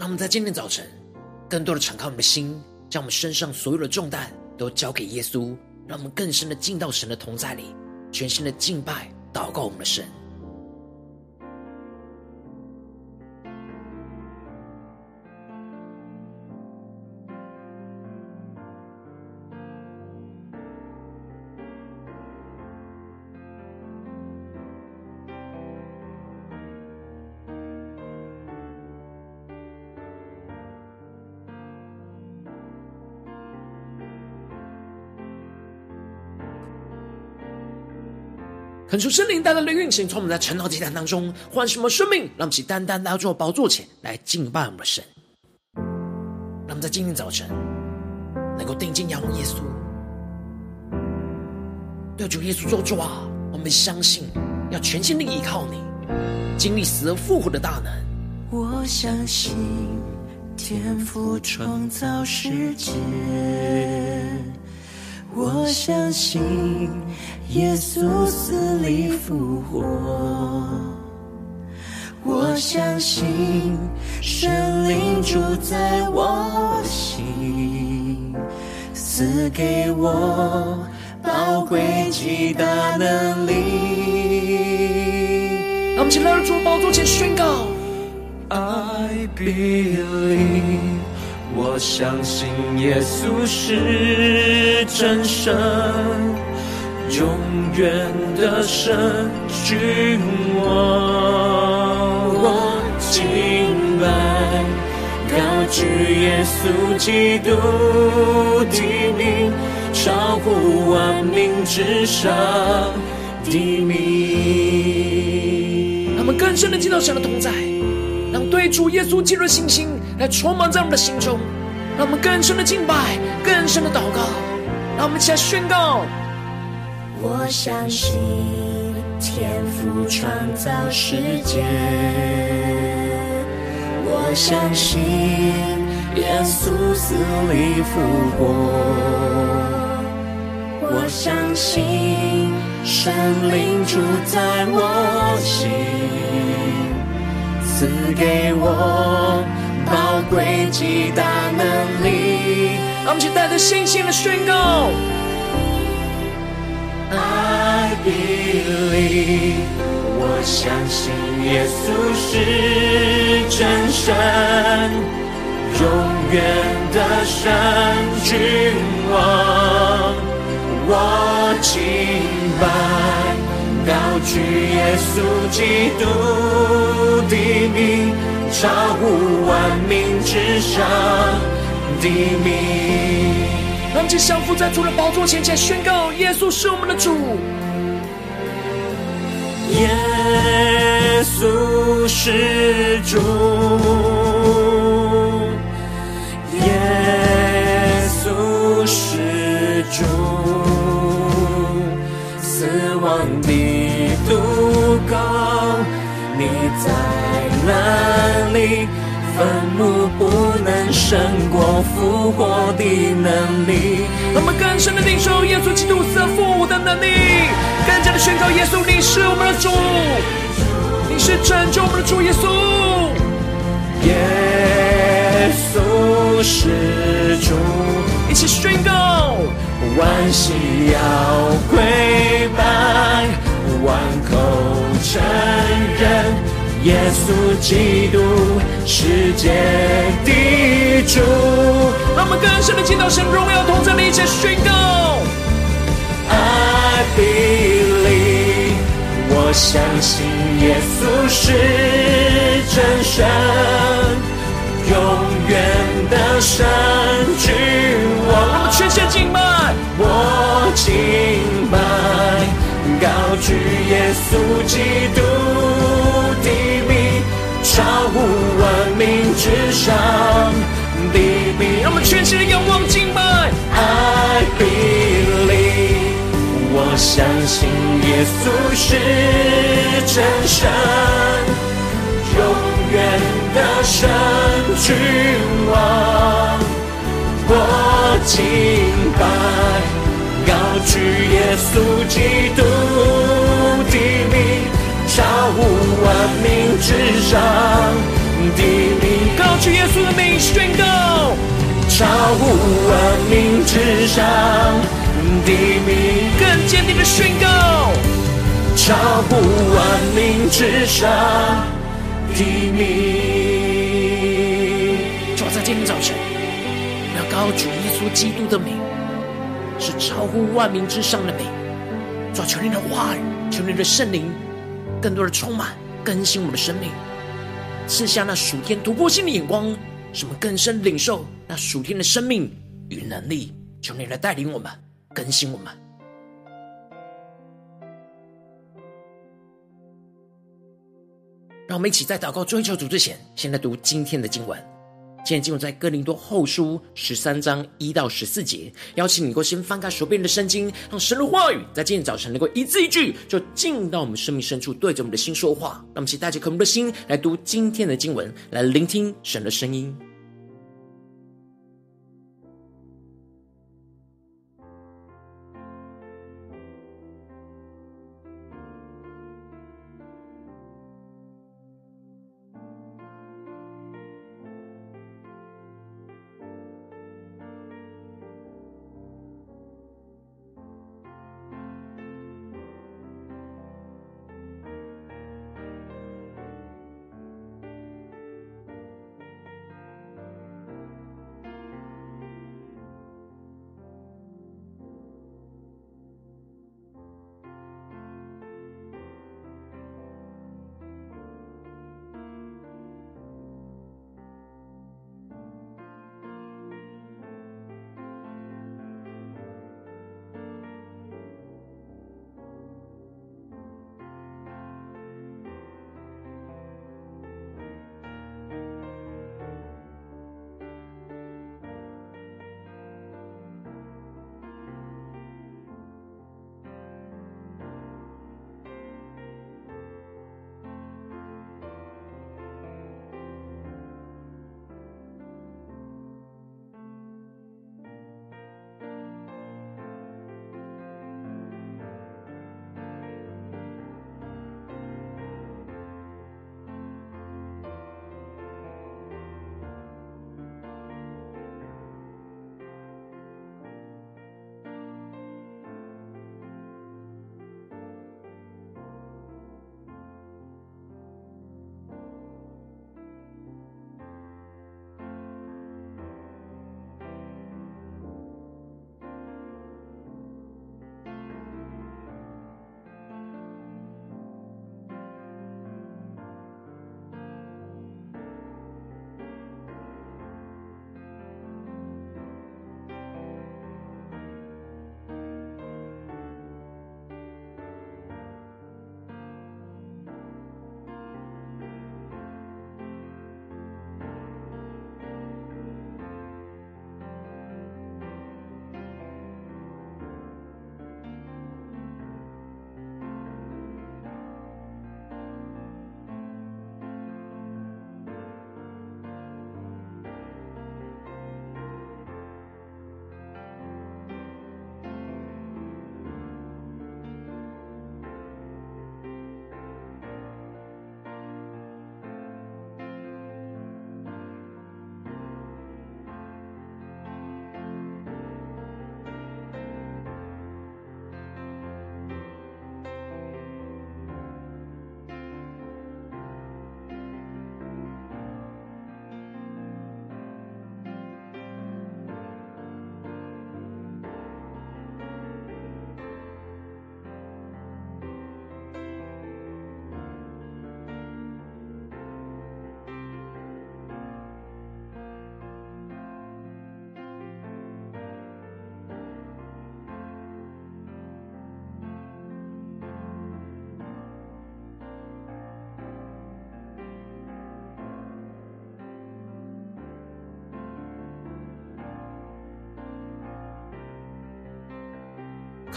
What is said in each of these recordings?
让我们在今天早晨，更多的敞开我们的心，将我们身上所有的重担都交给耶稣，让我们更深的进到神的同在里，全新的敬拜、祷告我们的神。恳求圣灵带来的运行，从我们在晨祷祭坛当中唤醒我们生命，让我们起单单来到宝座前来敬拜我们的神。让我们在今天早晨能够定睛仰望耶稣，对主耶稣做主啊，我们相信要全心的依靠你，经历死而复活的大能。我相信天父创造世界。我相信耶稣死里复活，我相信神灵住在我心，赐给我宝贵极大能力。让我们起来到主宝座前宣告：I believe。我相信耶稣是真神，永远的神，君王。我敬拜，高举耶稣基督的名，超乎万名之上的名。他们更深的进到神的同在，让对主耶稣进入信心。来充满在我们的心中，让我们更深的敬拜，更深的祷告，让我们一起来宣告。我相信天赋创造世界，我相信耶稣死里复活，我相信神灵住在我心，赐给我。宝贵极大能力，让我们请带着信心的宣告：I believe，我相信耶稣是真神，永远的神君王。我敬拜，高举耶稣基督的名。超乎万名之上的名。让我们降服在主的宝座前，前宣告：耶稣是我们的主。耶稣是主，耶稣是主，在哪里？坟墓不能胜过复活的能力。让我们更深的领受耶稣基督死而复活的能力，更加的宣告耶稣你是我们的主，你是拯救我们的主耶稣。耶稣是主，一起宣告，万膝要跪拜，万口承认。耶稣基督，世界地主。让我们更深的见到神荣耀同在的一切宣告。I believe，我相信耶稣是真神，永远的神君王。让我们全线敬拜，我敬拜，高举耶稣基督。超乎万民之上的名，让我们全心的仰望敬拜。I believe，我相信耶稣是真神，永远的神君王。我敬拜，高举耶稣基督民之上的名，高举耶稣的名宣告。超乎万民之上的名，更坚定的宣告。超乎万民之上的名。就在今天早晨，我要高举耶稣基督的名，是超乎万民之上的名。主，求你的话语，求你的圣灵。更多的充满更新我们的生命，赐下那属天突破性的眼光，什么更深领受那属天的生命与能力。求你来带领我们，更新我们。让我们一起在祷告追求主之前，先来读今天的经文。今天进入在哥林多后书十三章一到十四节，邀请你能够先翻开手边的圣经，让神的话语在今天早晨能够一字一句，就进到我们生命深处，对着我们的心说话。让我们一起带着渴慕的心来读今天的经文，来聆听神的声音。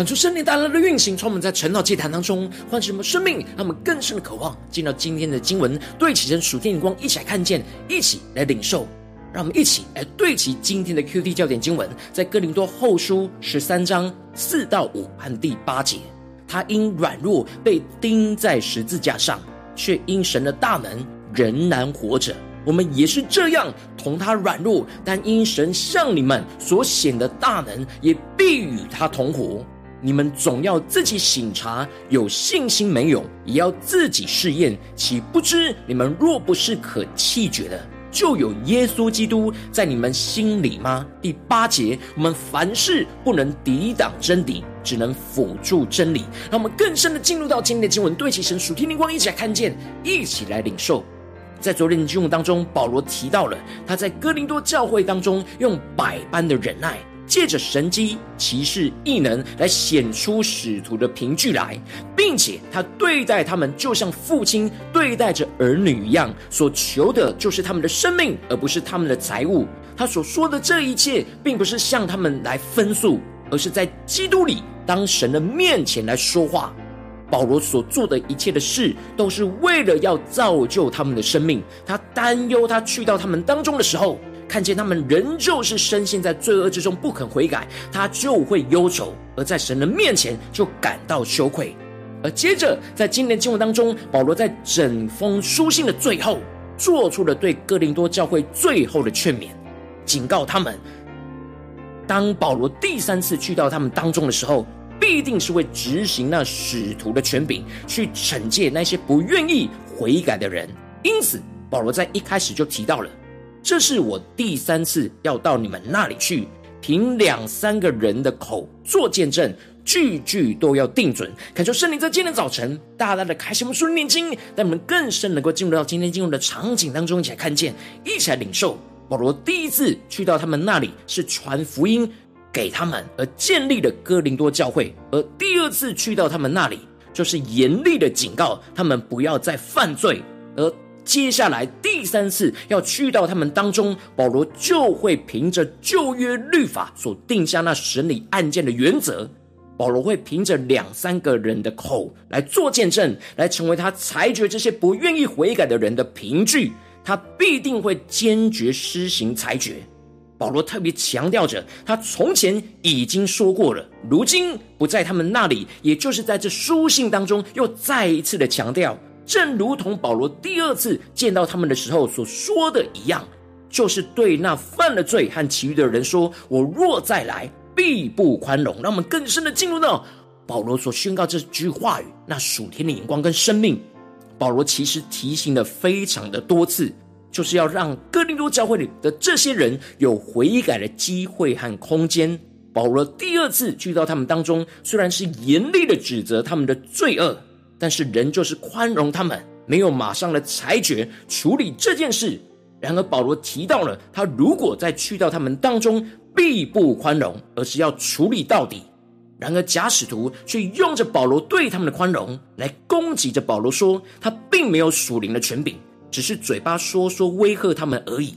出圣灵带来的运行，从我们在晨祷祭坛当中唤醒我们生命，让我们更深的渴望进到今天的经文，对齐神属天眼光，一起来看见，一起来领受。让我们一起来对齐今天的 QT 焦点经文，在哥林多后书十三章四到五和第八节。他因软弱被钉在十字架上，却因神的大能仍然活着。我们也是这样，同他软弱，但因神向你们所显的大能，也必与他同活。你们总要自己省察，有信心没有，也要自己试验。岂不知你们若不是可弃绝的，就有耶稣基督在你们心里吗？第八节，我们凡事不能抵挡真理，只能辅助真理。让我们更深的进入到今天的经文，对齐神属天灵光，一起来看见，一起来领受。在昨天的经文当中，保罗提到了他在哥林多教会当中用百般的忍耐。借着神机、骑士、异能来显出使徒的凭据来，并且他对待他们就像父亲对待着儿女一样，所求的就是他们的生命，而不是他们的财物。他所说的这一切，并不是向他们来分诉，而是在基督里当神的面前来说话。保罗所做的一切的事，都是为了要造就他们的生命。他担忧他去到他们当中的时候。看见他们仍旧是深陷在罪恶之中，不肯悔改，他就会忧愁；而在神的面前就感到羞愧。而接着，在今天经文当中，保罗在整封书信的最后，做出了对哥林多教会最后的劝勉，警告他们：当保罗第三次去到他们当中的时候，必定是会执行那使徒的权柄，去惩戒那些不愿意悔改的人。因此，保罗在一开始就提到了。这是我第三次要到你们那里去，凭两三个人的口做见证，句句都要定准。恳求圣灵在今天早晨大大的开启我们属灵眼睛，让我们更深能够进入到今天进入的场景当中，一起来看见，一起来领受。保罗第一次去到他们那里是传福音给他们，而建立了哥林多教会；而第二次去到他们那里，就是严厉的警告他们不要再犯罪，而。接下来第三次要去到他们当中，保罗就会凭着旧约律法所定下那审理案件的原则。保罗会凭着两三个人的口来做见证，来成为他裁决这些不愿意悔改的人的凭据。他必定会坚决施行裁决。保罗特别强调着，他从前已经说过了，如今不在他们那里，也就是在这书信当中又再一次的强调。正如同保罗第二次见到他们的时候所说的一样，就是对那犯了罪和其余的人说：“我若再来，必不宽容。”让我们更深的进入到保罗所宣告这句话语，那属天的眼光跟生命。保罗其实提醒了非常的多次，就是要让哥林多教会里的这些人有悔改的机会和空间。保罗第二次去到他们当中，虽然是严厉的指责他们的罪恶。但是人就是宽容他们，没有马上的裁决处理这件事。然而保罗提到了，他如果再去到他们当中，必不宽容，而是要处理到底。然而假使徒却用着保罗对他们的宽容来攻击着保罗，说他并没有属灵的权柄，只是嘴巴说说威吓他们而已。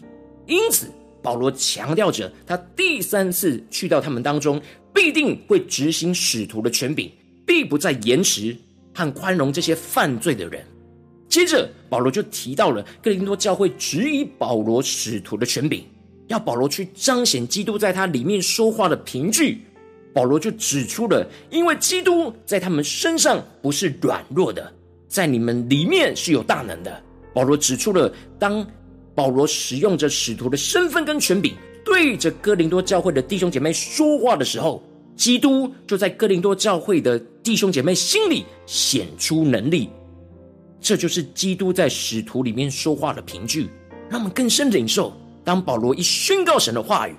因此保罗强调着，他第三次去到他们当中，必定会执行使徒的权柄，必不再延迟。和宽容这些犯罪的人。接着，保罗就提到了哥林多教会质疑保罗使徒的权柄，要保罗去彰显基督在他里面说话的凭据。保罗就指出了，因为基督在他们身上不是软弱的，在你们里面是有大能的。保罗指出了，当保罗使用着使徒的身份跟权柄，对着哥林多教会的弟兄姐妹说话的时候。基督就在哥林多教会的弟兄姐妹心里显出能力，这就是基督在使徒里面说话的凭据，让我们更深领受。当保罗一宣告神的话语，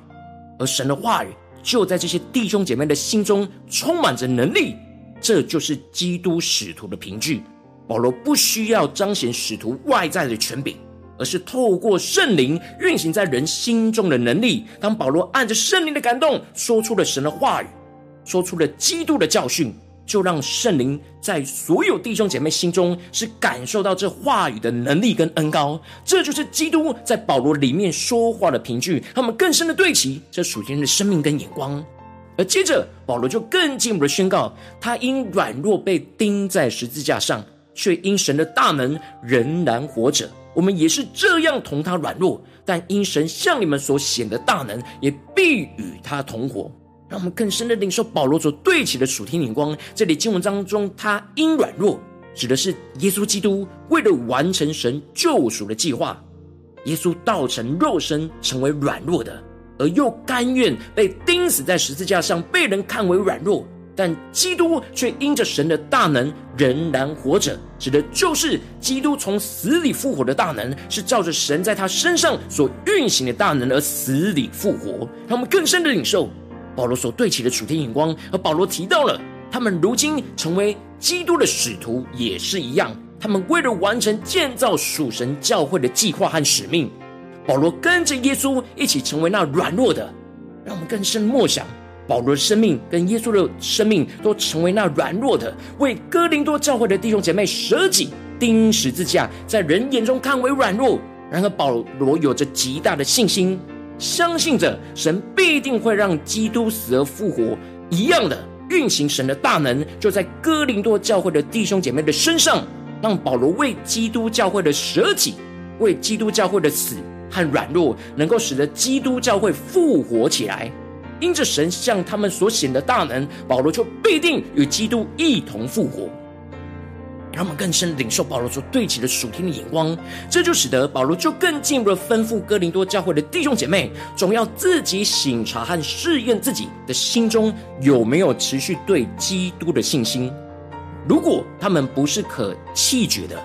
而神的话语就在这些弟兄姐妹的心中充满着能力，这就是基督使徒的凭据。保罗不需要彰显使徒外在的权柄，而是透过圣灵运行在人心中的能力。当保罗按着圣灵的感动说出了神的话语。说出了基督的教训，就让圣灵在所有弟兄姐妹心中是感受到这话语的能力跟恩膏。这就是基督在保罗里面说话的凭据。他们更深的对齐这属天的生命跟眼光。而接着保罗就更进一步的宣告，他因软弱被钉在十字架上，却因神的大能仍然活着。我们也是这样同他软弱，但因神向你们所显的大能，也必与他同活。让我们更深的领受保罗所对齐的属天眼光。这里经文当中，他因软弱，指的是耶稣基督为了完成神救赎的计划，耶稣道成肉身，成为软弱的，而又甘愿被钉死在十字架上，被人看为软弱。但基督却因着神的大能仍然活着，指的就是基督从死里复活的大能，是照着神在他身上所运行的大能而死里复活。让我们更深的领受保罗所对齐的属天眼光。而保罗提到了他们如今成为基督的使徒也是一样，他们为了完成建造属神教会的计划和使命，保罗跟着耶稣一起成为那软弱的。让我们更深默想。保罗的生命跟耶稣的生命都成为那软弱的，为哥林多教会的弟兄姐妹舍己钉十字架，在人眼中看为软弱。然而保罗有着极大的信心，相信着神必定会让基督死而复活，一样的运行神的大能，就在哥林多教会的弟兄姐妹的身上，让保罗为基督教会的舍己，为基督教会的死和软弱，能够使得基督教会复活起来。因着神向他们所显的大能，保罗就必定与基督一同复活。让我们更深领受保罗所对齐的属天的眼光，这就使得保罗就更进一步的吩咐哥林多教会的弟兄姐妹，总要自己醒察和试验自己的心中有没有持续对基督的信心。如果他们不是可弃绝的，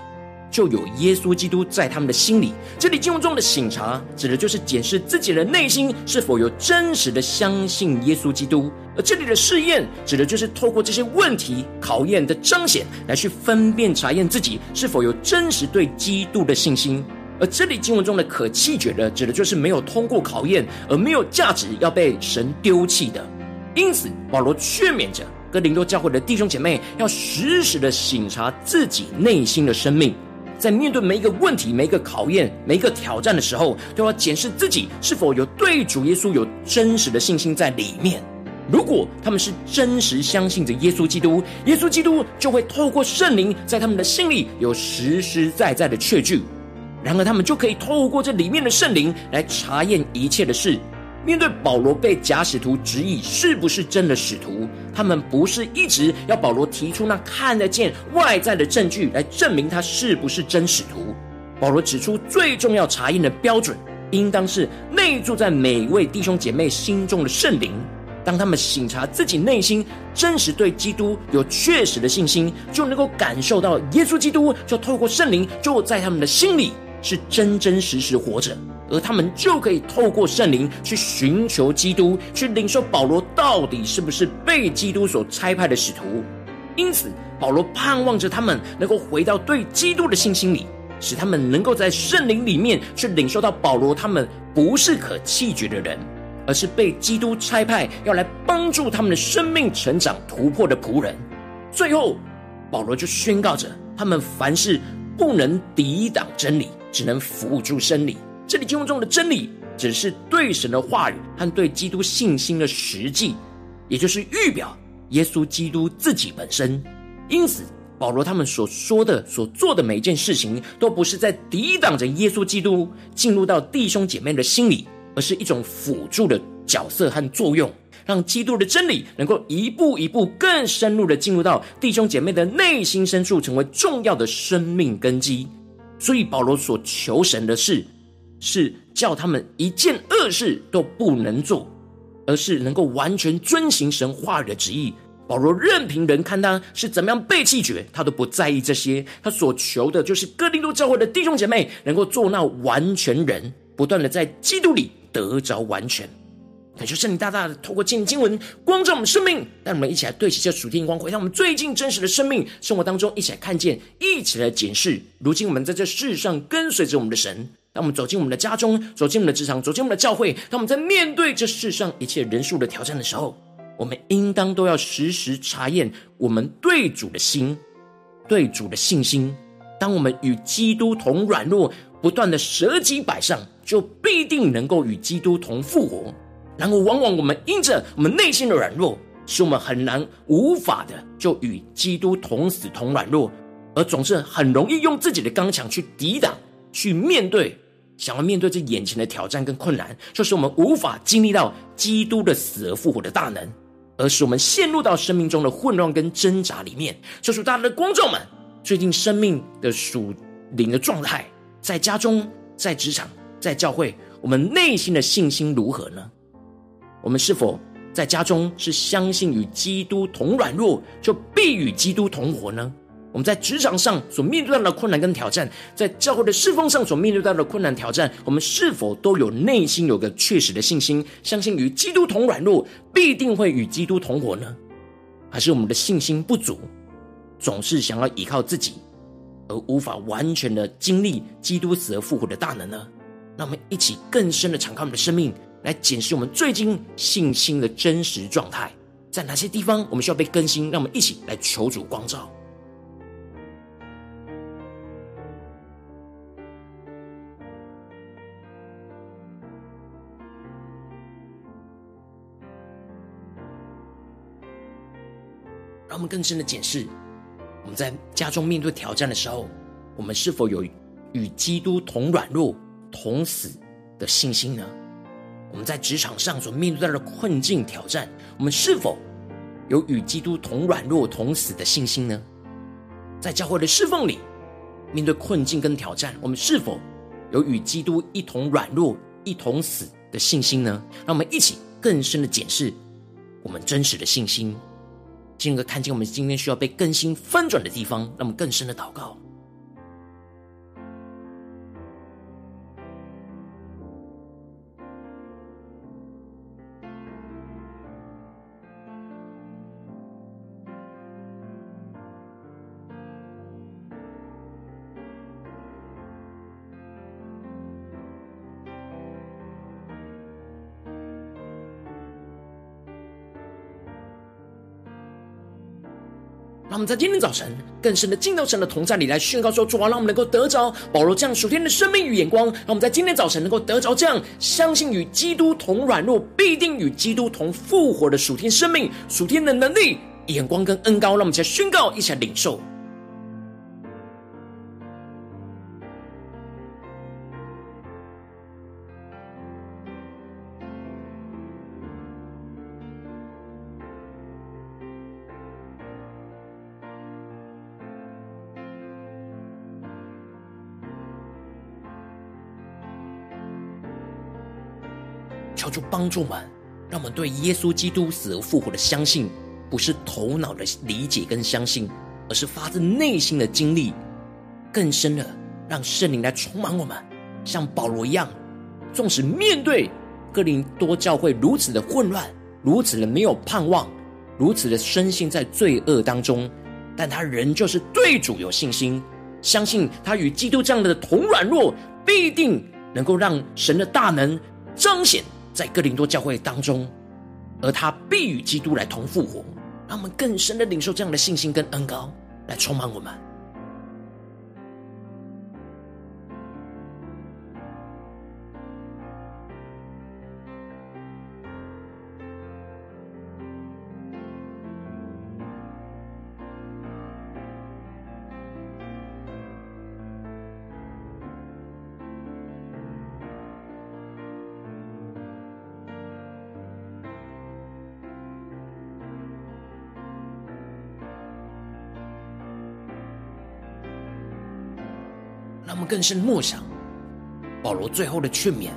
就有耶稣基督在他们的心里。这里经文中的省察，指的就是检视自己的内心是否有真实的相信耶稣基督；而这里的试验，指的就是透过这些问题考验的彰显，来去分辨查验自己是否有真实对基督的信心。而这里经文中的可弃绝的，指的就是没有通过考验而没有价值要被神丢弃的。因此，保罗劝勉着哥林多教会的弟兄姐妹，要时时的省察自己内心的生命。在面对每一个问题、每一个考验、每一个挑战的时候，都要检视自己是否有对主耶稣有真实的信心在里面。如果他们是真实相信着耶稣基督，耶稣基督就会透过圣灵在他们的心里有实实在在的确据。然而，他们就可以透过这里面的圣灵来查验一切的事。面对保罗被假使徒质疑是不是真的使徒，他们不是一直要保罗提出那看得见外在的证据来证明他是不是真使徒。保罗指出，最重要查验的标准，应当是内住在每一位弟兄姐妹心中的圣灵。当他们省察自己内心真实对基督有确实的信心，就能够感受到耶稣基督就透过圣灵就在他们的心里是真真实实活着。而他们就可以透过圣灵去寻求基督，去领受保罗到底是不是被基督所差派的使徒。因此，保罗盼望着他们能够回到对基督的信心里，使他们能够在圣灵里面去领受到保罗他们不是可弃绝的人，而是被基督差派要来帮助他们的生命成长突破的仆人。最后，保罗就宣告着他们凡事不能抵挡真理，只能辅助真理。这里经文中的真理，只是对神的话语和对基督信心的实际，也就是预表耶稣基督自己本身。因此，保罗他们所说的、所做的每一件事情，都不是在抵挡着耶稣基督进入到弟兄姐妹的心里，而是一种辅助的角色和作用，让基督的真理能够一步一步更深入的进入到弟兄姐妹的内心深处，成为重要的生命根基。所以，保罗所求神的事。是叫他们一件恶事都不能做，而是能够完全遵行神话语的旨意。保罗任凭人看他是怎么样被弃绝，他都不在意这些。他所求的就是哥林多教会的弟兄姐妹能够做那完全人，不断的在基督里得着完全。感谢圣灵大大的透过经文光照我们生命，让我们一起来对齐这属天光，回到我们最近真实的生命生活当中，一起来看见，一起来检视。如今我们在这世上跟随着我们的神。当我们走进我们的家中，走进我们的职场，走进我们的教会，当我们在面对这世上一切人数的挑战的时候，我们应当都要时时查验我们对主的心，对主的信心。当我们与基督同软弱，不断的舍己摆上，就必定能够与基督同复活。然而，往往我们因着我们内心的软弱，使我们很难、无法的就与基督同死同软弱，而总是很容易用自己的刚强去抵挡、去面对，想要面对这眼前的挑战跟困难，就是我们无法经历到基督的死而复活的大能，而使我们陷入到生命中的混乱跟挣扎里面。就是大家的观众们，最近生命的属灵的状态，在家中、在职场、在教会，我们内心的信心如何呢？我们是否在家中是相信与基督同软弱，就必与基督同活呢？我们在职场上所面对到的困难跟挑战，在教会的侍奉上所面对到的困难挑战，我们是否都有内心有个确实的信心，相信与基督同软弱，必定会与基督同活呢？还是我们的信心不足，总是想要依靠自己，而无法完全的经历基督死而复活的大能呢？让我们一起更深的敞开我们的生命。来检视我们最近信心的真实状态，在哪些地方我们需要被更新？让我们一起来求主光照。让我们更深的检视，我们在家中面对挑战的时候，我们是否有与基督同软弱、同死的信心呢？我们在职场上所面对到的困境挑战，我们是否有与基督同软弱同死的信心呢？在教会的侍奉里，面对困境跟挑战，我们是否有与基督一同软弱、一同死的信心呢？让我们一起更深的检视我们真实的信心，进而看见我们今天需要被更新翻转的地方，让我们更深的祷告。们在今天早晨更深的进到神的同在里来宣告说：主啊，让我们能够得着保罗这样属天的生命与眼光。让我们在今天早晨能够得着这样相信与基督同软弱，必定与基督同复活的属天生命、属天的能力、眼光跟恩高。让我们一起来宣告，一起来领受。求主帮助我们，让我们对耶稣基督死而复活的相信，不是头脑的理解跟相信，而是发自内心的经历。更深的，让圣灵来充满我们，像保罗一样，纵使面对哥林多教会如此的混乱，如此的没有盼望，如此的深陷在罪恶当中，但他仍旧是对主有信心，相信他与基督这样的同软弱，必定能够让神的大能彰显。在哥林多教会当中，而他必与基督来同复活，让我们更深的领受这样的信心跟恩膏来充满我们。更深默想保罗最后的劝勉，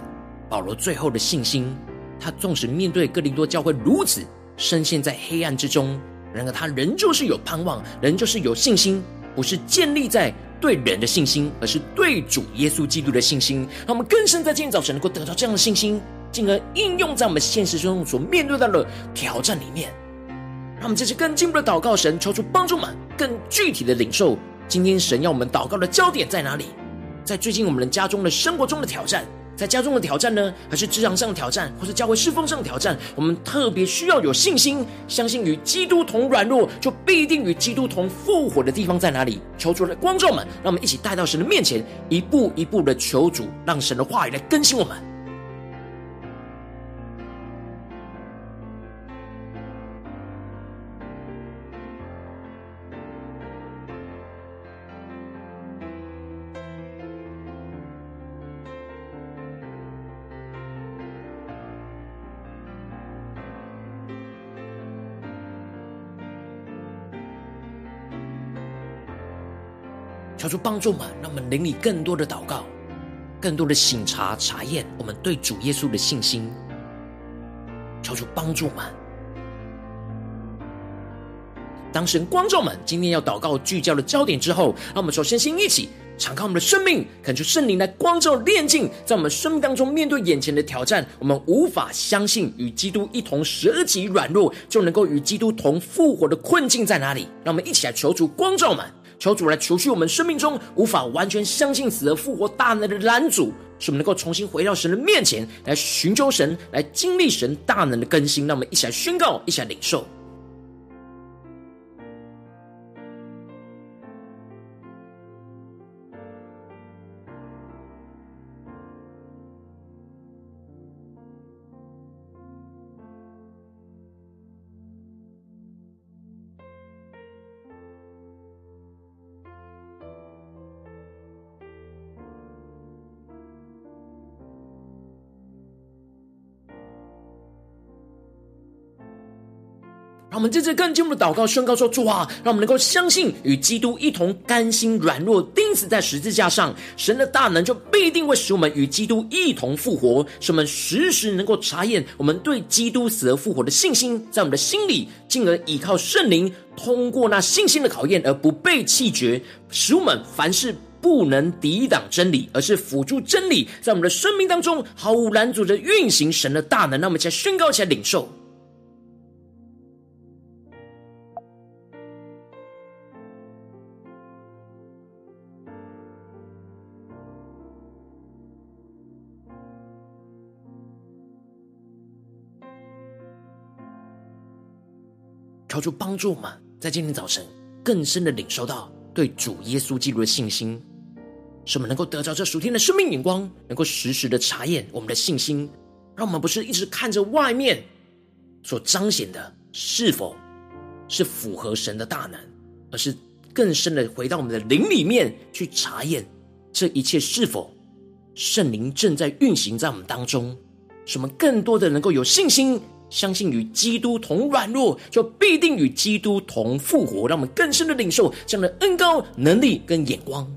保罗最后的信心。他纵使面对哥林多教会如此深陷在黑暗之中，然而他仍旧是有盼望，仍旧是有信心，不是建立在对人的信心，而是对主耶稣基督的信心。让我们更深在今天早晨能够得到这样的信心，进而应用在我们现实中所面对到的挑战里面。让我们这次更进一步的祷告，神抽出帮助我们更具体的领受。今天神要我们祷告的焦点在哪里？在最近我们的家中的生活中的挑战，在家中的挑战呢，还是职场上的挑战，或是教会侍奉上的挑战？我们特别需要有信心，相信与基督同软弱，就必定与基督同复活的地方在哪里？求主的观众们，让我们一起带到神的面前，一步一步的求主，让神的话语来更新我们。求主帮助我们，让我们灵里更多的祷告，更多的省察查验我们对主耶稣的信心。求主帮助我们。当神光照们今天要祷告聚焦的焦点之后，让我们首先先一起敞开我们的生命，恳求圣灵来光照炼净，在我们生命当中面对眼前的挑战，我们无法相信与基督一同舍己软弱，就能够与基督同复活的困境在哪里？让我们一起来求主光照们。求主来除去我们生命中无法完全相信死而复活大能的拦阻，使我们能够重新回到神的面前来寻求神，来经历神大能的更新。让我们一起来宣告，一起来领受。们在这更进一步的祷告宣告说：主啊，让我们能够相信与基督一同甘心软弱钉死在十字架上，神的大能就必定会使我们与基督一同复活，使我们时时能够查验我们对基督死而复活的信心，在我们的心里，进而依靠圣灵，通过那信心的考验而不被弃绝，使我们凡事不能抵挡真理，而是辅助真理，在我们的生命当中毫无拦阻的运行神的大能。让我们一起来宣告，起来领受。求主帮助我们，在今天早晨更深的领受到对主耶稣基督的信心，使我们能够得着这属天的生命眼光，能够实时的查验我们的信心，让我们不是一直看着外面所彰显的是否是符合神的大能，而是更深的回到我们的灵里面去查验这一切是否圣灵正在运行在我们当中，使我们更多的能够有信心。相信与基督同软弱，就必定与基督同复活。让我们更深的领受这样的恩高、能力跟眼光。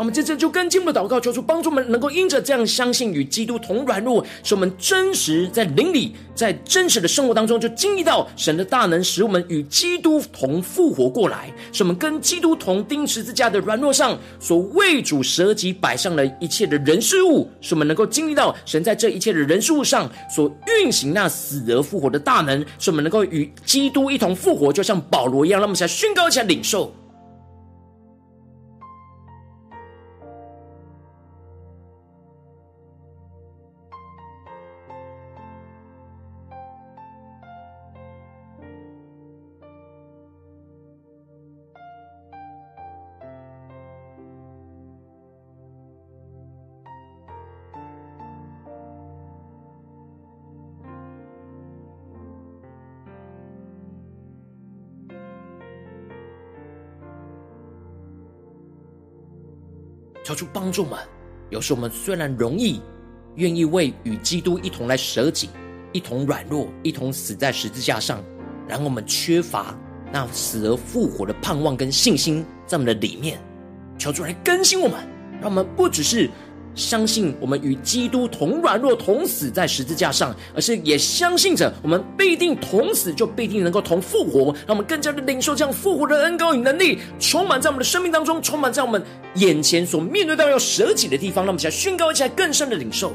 我们接着就更进一步的祷告，求主帮助我们，能够因着这样相信与基督同软弱，使我们真实在灵里，在真实的生活当中，就经历到神的大能，使我们与基督同复活过来，使我们跟基督同钉十字架的软弱上所为主舍己摆上了一切的人事物，使我们能够经历到神在这一切的人事物上所运行那死而复活的大能，使我们能够与基督一同复活，就像保罗一样，让我们来宣告一下领受。主帮助我们。有时我们虽然容易愿意为与基督一同来舍己，一同软弱，一同死在十字架上，然后我们缺乏那死而复活的盼望跟信心在我们的里面。求主来更新我们，让我们不只是。相信我们与基督同软弱、同死在十字架上，而是也相信着我们必定同死，就必定能够同复活。让我们更加的领受这样复活的恩膏与能力，充满在我们的生命当中，充满在我们眼前所面对到要舍己的地方。让我们一起来宣告，一下更深的领受。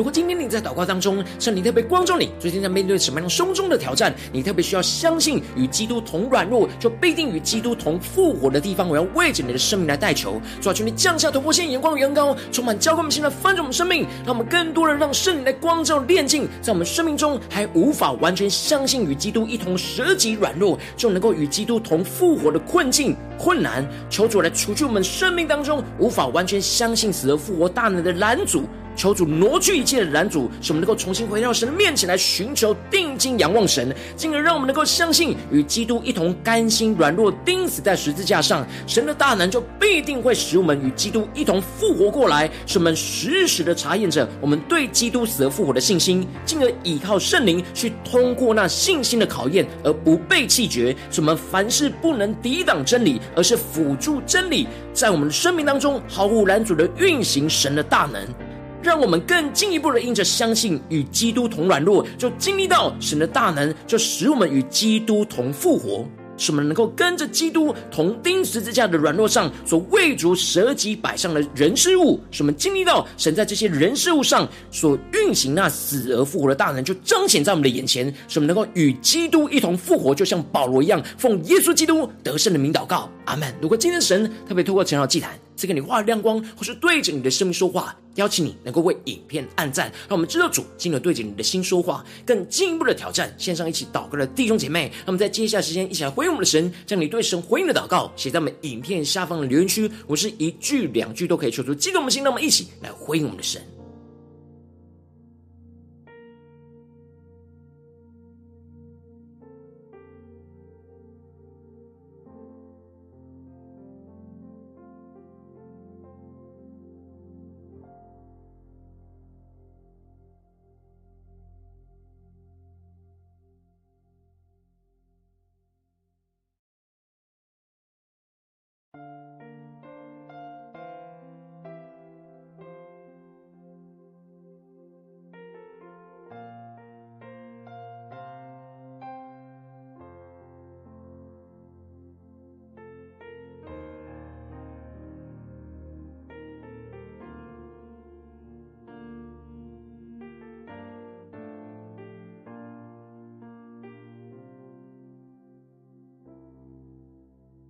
如果今天你在祷告当中，圣灵特别光照你，最近在面对什么样胸中的挑战，你特别需要相信与基督同软弱，就必定与基督同复活的地方，我要为着你的生命来代求，主啊，求你降下突破线眼光的远高，充满交给我们现在翻转我们生命，让我们更多的让圣灵来光照炼净，在我们生命中还无法完全相信与基督一同舍己软弱，就能够与基督同复活的困境困难，求主来除去我们生命当中无法完全相信死而复活大能的拦阻。求主挪去一切的拦阻，使我们能够重新回到神的面前来寻求定睛仰望神，进而让我们能够相信与基督一同甘心软弱钉死在十字架上，神的大能就必定会使我们与基督一同复活过来，使我们时时的查验着我们对基督死而复活的信心，进而依靠圣灵去通过那信心的考验而不被弃绝，使我们凡事不能抵挡真理，而是辅助真理在我们的生命当中毫无拦阻的运行神的大能。让我们更进一步的因着相信与基督同软弱，就经历到神的大能，就使我们与基督同复活。使我们能够跟着基督同钉十字架的软弱上所为主舍己摆上的人事物，使我们经历到神在这些人事物上所运行那死而复活的大能，就彰显在我们的眼前，使我们能够与基督一同复活，就像保罗一样，奉耶稣基督得胜的名祷告，阿门。如果今天神特别透过晨祷祭坛赐给你画亮光，或是对着你的生命说话，邀请你能够为影片按赞，让我们知道主进而对着你的心说话，更进一步的挑战线上一起祷告的弟兄姐妹。那么在接下来时间，一起来回应我们的神，将你对神回应的祷告写在我们影片下方的留言区。我是一句两句都可以说出激动我们的心，那么一起来回应我们的神。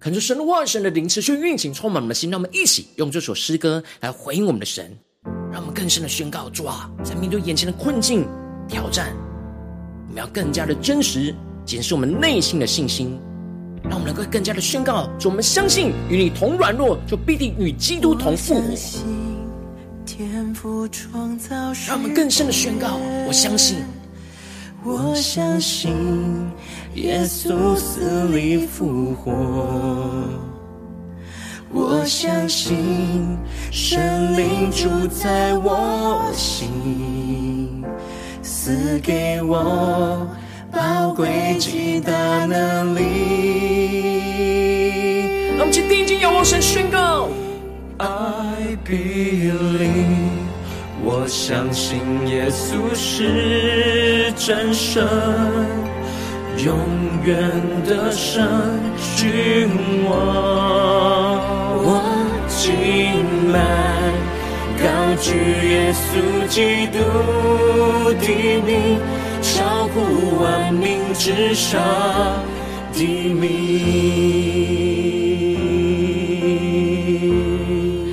恳求神的万神的灵持续运行，充满我们的心。让我们一起用这首诗歌来回应我们的神，让我们更深的宣告：主啊，在面对眼前的困境挑战，我们要更加的真实检视我们内心的信心，让我们能够更加的宣告：主，我们相信与你同软弱，就必定与基督同复活。让我们更深的宣告：我相信。我相信耶稣死里复活，我相信神灵住在我心，赐给我宝贵极大能力。让我们去定睛仰望神宣告，I believe。我相信耶稣是真神，永远的神君王。我敬拜高举耶稣基督的名，超乎万名之上的名。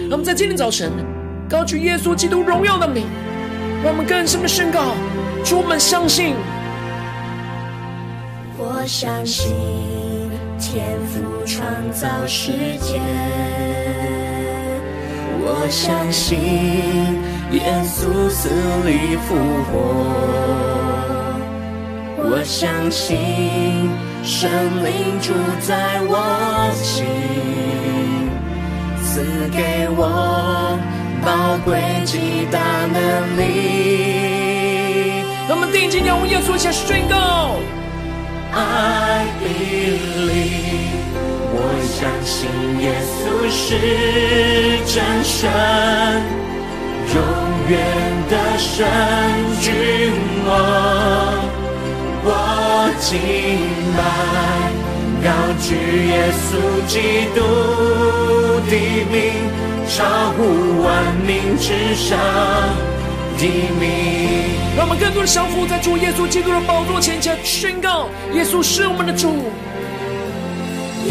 那么在今天早晨。高举耶稣基督荣耀的名，让我们更深的宣告：主，我们相信。我相信天赋创造世界，我相信耶稣死里复活，我相信圣灵住在我心，赐给我。宝贵极大能力，那我们定睛仰望耶稣，向宣告：I believe，我相信耶稣是真神，永远的神君王。我敬拜，高举耶稣基督的名。超乎万民之上的名。让我们更多的降服在主耶稣基督的宝座前，前宣告：耶稣是我们的主，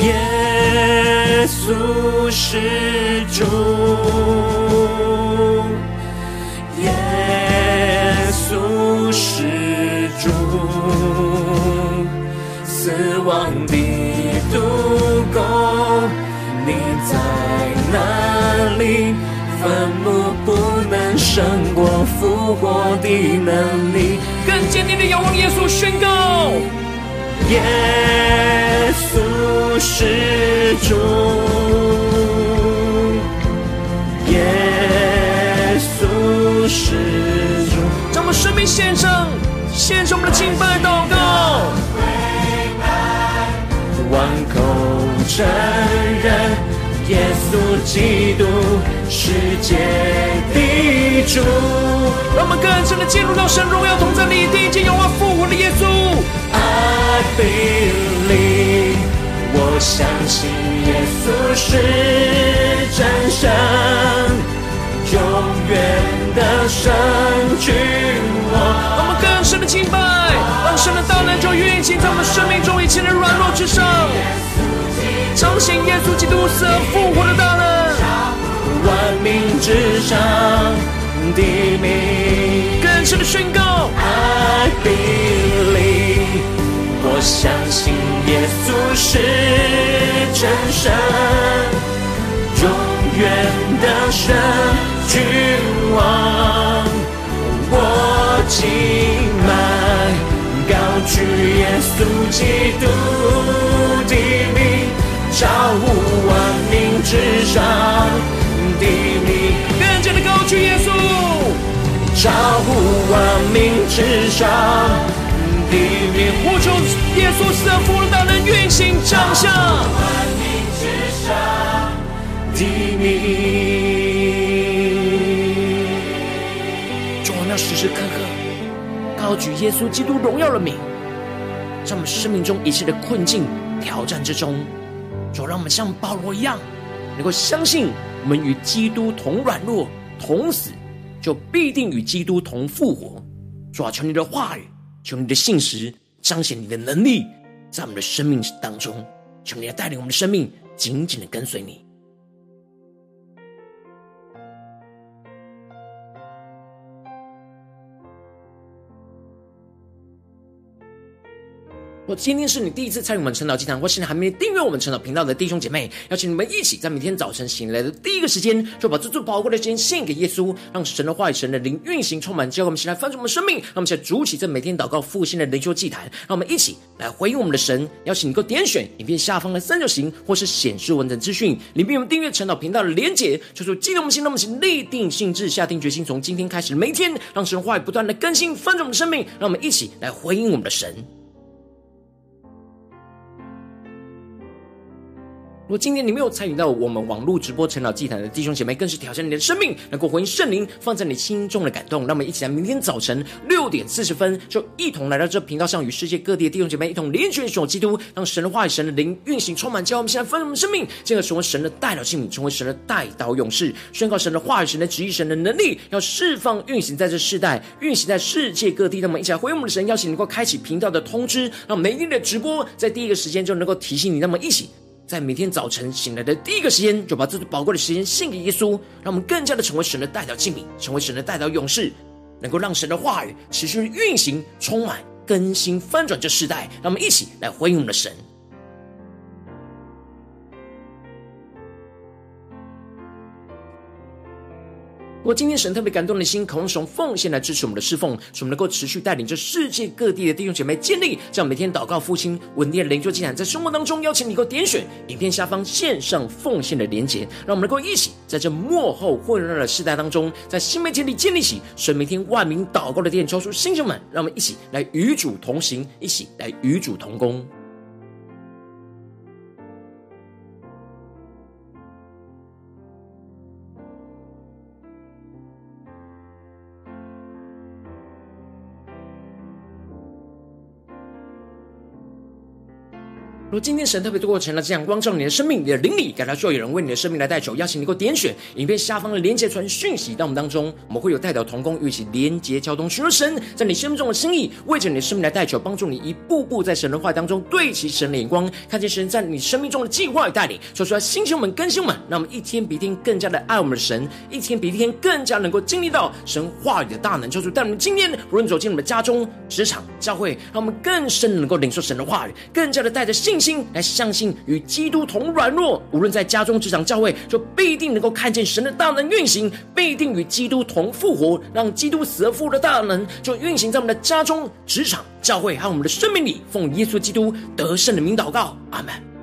耶稣是主，耶稣是主，死亡的毒钩，你在哪里？坟墓不能胜过复活的能力。更坚定的仰望耶稣，宣告：耶稣是主，耶稣是主。将我们生命献上，献上我们的敬拜祷告，万口承认。耶稣基督，世界的主，让我们更深的进入到神荣耀同在里，听见永远复活的耶稣。I believe，我相信耶稣是真神，永远的神君王。让我们更深的敬拜，让神的大能就运行在我们生命中一切的软弱之上。彰显耶稣基督死而复活的大能，万民之上的名，更深的宣告：I believe，我相信耶稣是真神，永远的神君王，我敬拜高举耶稣基督的名。超乎万民之上的名，更加的高举耶稣。超乎万民之上的名，呼求耶稣死而复活的大能运行彰显。万民之上的名，主啊，要时时刻刻高举耶稣基督荣耀的名，在我们生命中一切的困境挑战之中。主，让我们像保罗一样，能够相信我们与基督同软弱、同死，就必定与基督同复活。主啊，求你的话语，求你的信实，彰显你的能力，在我们的生命当中，求你要带领我们的生命，紧紧的跟随你。我今天是你第一次参与我们晨祷祭坛，或是你还没订阅我们晨祷频道的弟兄姐妹，邀请你们一起在每天早晨醒来的第一个时间，就把这最宝贵的时间献给耶稣，让神的话语、神的灵运行充满，教会我们起来翻转我们生命，让我们现在主起这每天祷告复兴的灵修祭坛，让我们一起来回应我们的神。邀请你够点选影片下方的三角形，或是显示文字资讯里面有订阅晨祷频道的连结，就是激动我们心，让我们请立定心志，下定决心，从今天开始每天，让神的话语不断的更新翻转我们的生命，让我们一起来回应我们的神。如果今天你没有参与到我们网络直播晨祷祭坛的弟兄姐妹，更是挑战你的生命，能够回应圣灵放在你心中的感动。让我们一起来，明天早晨六点四十分，就一同来到这频道上，与世界各地的弟兄姐妹一同连接主基督，让神的话语、神的灵运行充满，教我们现在分我们生命，进而成为神的代祷器皿，成为神的代祷勇士，宣告神的话语、神的旨意、神的能力，要释放运行在这世代，运行在世界各地。让我们一起来回应我们的神，邀请能够开启频道的通知，让每一天的直播在第一个时间就能够提醒你。那么一起。在每天早晨醒来的第一个时间，就把这最宝贵的时间献给耶稣，让我们更加的成为神的代表器皿，成为神的代表勇士，能够让神的话语持续运行、充满、更新、翻转这世代。让我们一起来回应我们的神。如果今天神特别感动的心，渴望从奉献来支持我们的侍奉，使我们能够持续带领着世界各地的弟兄姐妹建立这样每天祷告复兴稳定的灵修祭坛，在生活当中邀请你能够点选影片下方线上奉献的连结，让我们能够一起在这幕后混乱的世代当中，在新媒体里建立起神每天万名祷告的殿，招出弟兄们，让我们一起来与主同行，一起来与主同工。今天神特别透过成了这样光照你的生命，你的灵里，感到需要有人为你的生命来代求，邀请你给我点选影片下方的连结传讯息到我们当中，我们会有代表同工与其连结交通，寻求神在你生命中的心意，为着你的生命来代求，帮助你一步步在神的话当中对齐神的眼光，看见神在你生命中的计划与带领，说出来，星球们、更新们，让我们一天比一天更加的爱我们的神，一天比一天更加能够经历到神话语的大能，就是带我们今天无论走进我们的家中、职场、教会，让我们更深能够领受神的话语，更加的带着信心心来相信与基督同软弱，无论在家中、职场、教会，就必定能够看见神的大能运行，必定与基督同复活，让基督死而复的大能就运行在我们的家中、职场、教会和我们的生命里。奉耶稣基督得胜的名祷告，阿门。